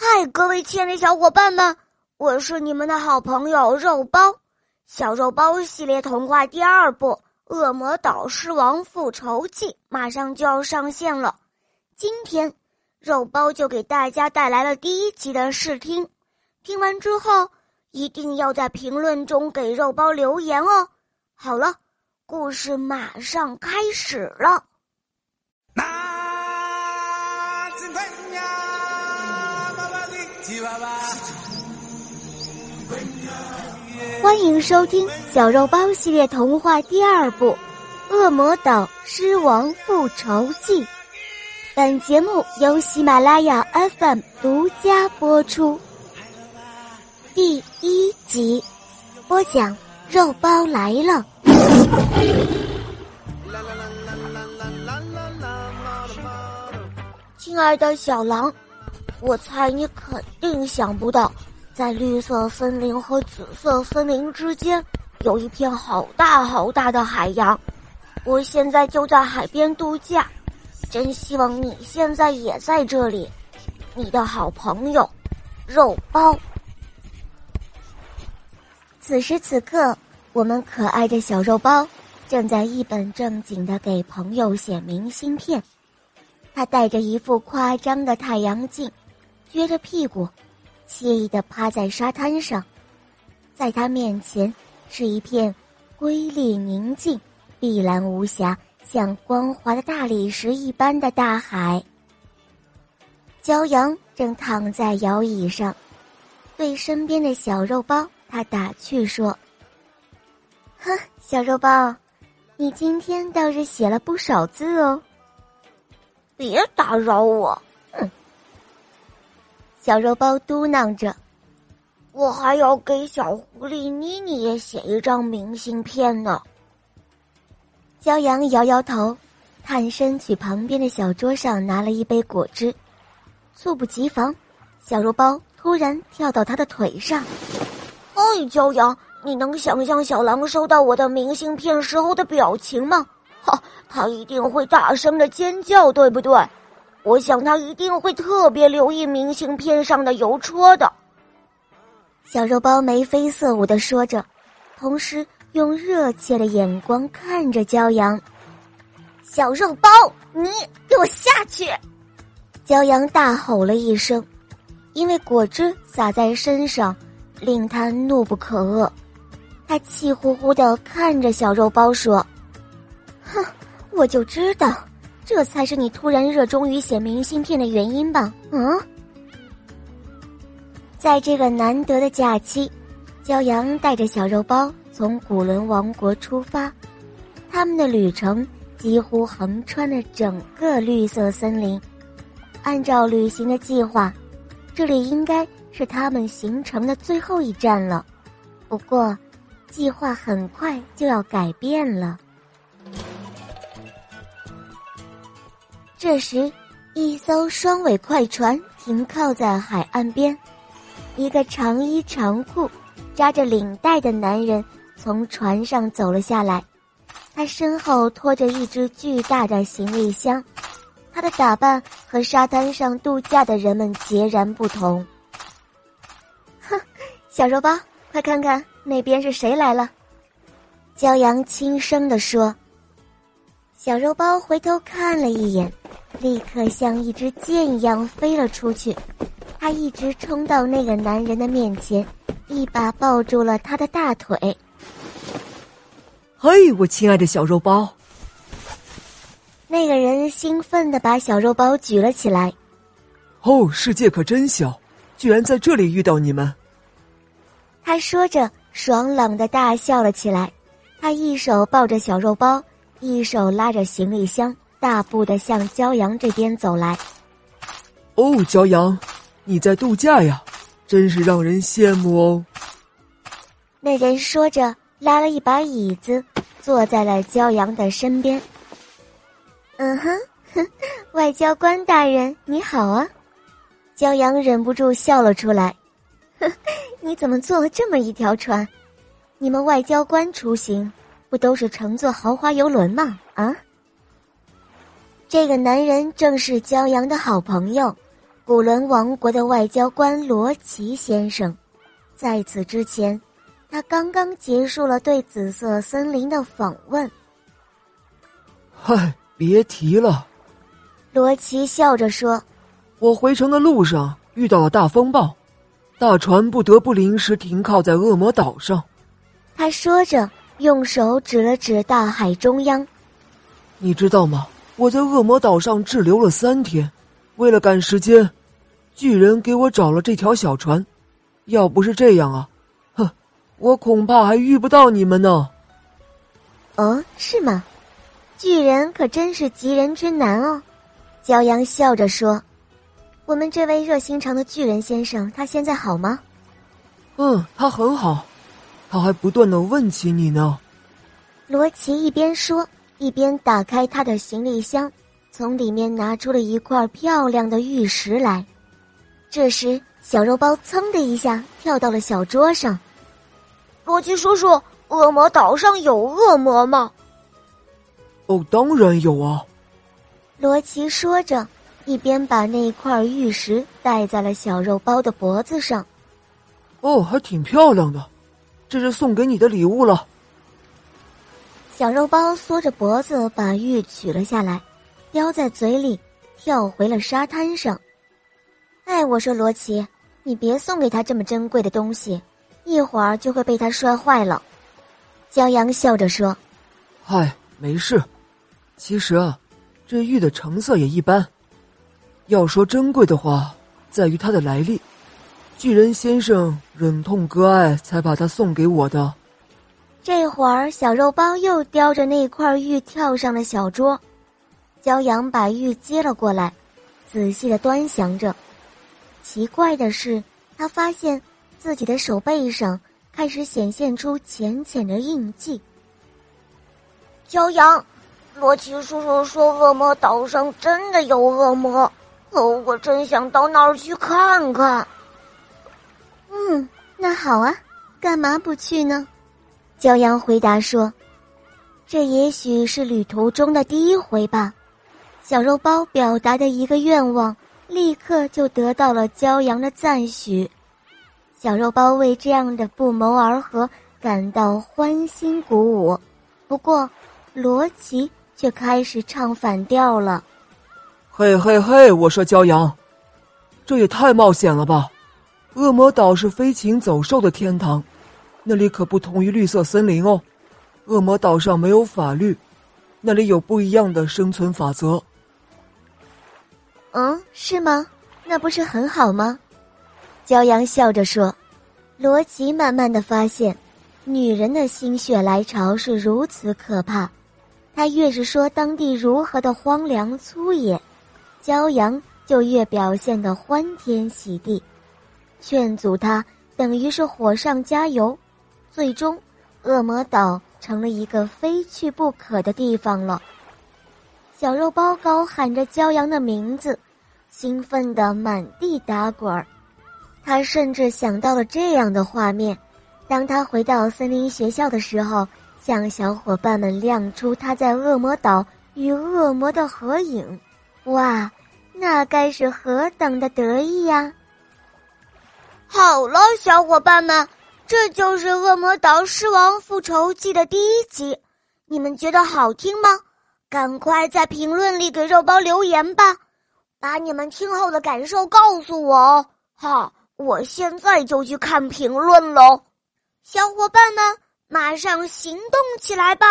嗨，各位亲爱的小伙伴们，我是你们的好朋友肉包。小肉包系列童话第二部《恶魔岛狮王复仇记》马上就要上线了。今天，肉包就给大家带来了第一集的试听。听完之后，一定要在评论中给肉包留言哦。好了，故事马上开始了。欢迎收听《小肉包系列童话》第二部《恶魔岛狮王复仇记》。本节目由喜马拉雅 FM 独家播出。第一集，播讲：肉包来了。亲爱的小狼，我猜你肯定想不到。在绿色森林和紫色森林之间，有一片好大好大的海洋。我现在就在海边度假，真希望你现在也在这里。你的好朋友，肉包。此时此刻，我们可爱的小肉包正在一本正经的给朋友写明信片。他戴着一副夸张的太阳镜，撅着屁股。惬意地趴在沙滩上，在他面前是一片瑰丽宁静、碧蓝无瑕、像光滑的大理石一般的大海。骄阳正躺在摇椅上，对身边的小肉包他打趣说：“哼，小肉包，你今天倒是写了不少字哦。”别打扰我。小肉包嘟囔着：“我还要给小狐狸妮妮也写一张明信片呢。”骄阳摇摇头，探身去旁边的小桌上拿了一杯果汁。猝不及防，小肉包突然跳到他的腿上。“哎，骄阳，你能想象小狼收到我的明信片时候的表情吗？哈，他一定会大声的尖叫，对不对？”我想他一定会特别留意明信片上的邮戳的。小肉包眉飞色舞的说着，同时用热切的眼光看着骄阳。小肉包，你给我下去！骄阳大吼了一声，因为果汁洒在身上，令他怒不可遏。他气呼呼的看着小肉包说：“哼，我就知道。”这才是你突然热衷于写明信片的原因吧？嗯，在这个难得的假期，骄阳带着小肉包从古伦王国出发，他们的旅程几乎横穿了整个绿色森林。按照旅行的计划，这里应该是他们行程的最后一站了。不过，计划很快就要改变了。这时，一艘双尾快船停靠在海岸边，一个长衣长裤、扎着领带的男人从船上走了下来，他身后拖着一只巨大的行李箱，他的打扮和沙滩上度假的人们截然不同。哼，小肉包，快看看那边是谁来了！骄阳轻声地说。小肉包回头看了一眼。立刻像一支箭一样飞了出去，他一直冲到那个男人的面前，一把抱住了他的大腿。嘿，我亲爱的小肉包！那个人兴奋的把小肉包举了起来。哦，世界可真小，居然在这里遇到你们！他说着，爽朗的大笑了起来。他一手抱着小肉包，一手拉着行李箱。大步的向骄阳这边走来。哦，骄阳，你在度假呀，真是让人羡慕哦。那人说着，拉了一把椅子，坐在了骄阳的身边。嗯哼，外交官大人你好啊！骄阳忍不住笑了出来。你怎么坐了这么一条船？你们外交官出行不都是乘坐豪华游轮吗？啊？这个男人正是骄阳的好朋友，古伦王国的外交官罗奇先生。在此之前，他刚刚结束了对紫色森林的访问。嗨，别提了。罗奇笑着说：“我回城的路上遇到了大风暴，大船不得不临时停靠在恶魔岛上。”他说着，用手指了指大海中央。你知道吗？我在恶魔岛上滞留了三天，为了赶时间，巨人给我找了这条小船。要不是这样啊，哼，我恐怕还遇不到你们呢。哦，是吗？巨人可真是急人之难哦。骄阳笑着说：“我们这位热心肠的巨人先生，他现在好吗？”嗯，他很好，他还不断的问起你呢。罗奇一边说。一边打开他的行李箱，从里面拿出了一块漂亮的玉石来。这时，小肉包噌的一下跳到了小桌上。罗奇叔叔，恶魔岛上有恶魔吗？哦，当然有啊。罗奇说着，一边把那块玉石戴在了小肉包的脖子上。哦，还挺漂亮的，这是送给你的礼物了。小肉包缩着脖子把玉取了下来，叼在嘴里，跳回了沙滩上。哎，我说罗奇，你别送给他这么珍贵的东西，一会儿就会被他摔坏了。骄阳笑着说：“嗨，没事。其实啊，这玉的成色也一般。要说珍贵的话，在于它的来历。巨人先生忍痛割爱，才把它送给我的。”这会儿，小肉包又叼着那块玉跳上了小桌。骄阳把玉接了过来，仔细的端详着。奇怪的是，他发现自己的手背上开始显现出浅浅的印记。骄阳，罗奇叔叔说恶魔岛上真的有恶魔，哦，我真想到那儿去看看。嗯，那好啊，干嘛不去呢？骄阳回答说：“这也许是旅途中的第一回吧。”小肉包表达的一个愿望，立刻就得到了骄阳的赞许。小肉包为这样的不谋而合感到欢欣鼓舞。不过，罗奇却开始唱反调了：“嘿嘿嘿！我说骄阳，这也太冒险了吧！恶魔岛是飞禽走兽的天堂。”那里可不同于绿色森林哦，恶魔岛上没有法律，那里有不一样的生存法则。嗯，是吗？那不是很好吗？骄阳笑着说。罗辑慢慢的发现，女人的心血来潮是如此可怕。他越是说当地如何的荒凉粗野，骄阳就越表现的欢天喜地，劝阻他等于是火上加油。最终，恶魔岛成了一个非去不可的地方了。小肉包高喊着骄阳的名字，兴奋的满地打滚儿。他甚至想到了这样的画面：当他回到森林学校的时候，向小伙伴们亮出他在恶魔岛与恶魔的合影。哇，那该是何等的得意呀！好了，小伙伴们。这就是《恶魔岛狮王复仇记》的第一集，你们觉得好听吗？赶快在评论里给肉包留言吧，把你们听后的感受告诉我哦！好，我现在就去看评论喽，小伙伴们，马上行动起来吧！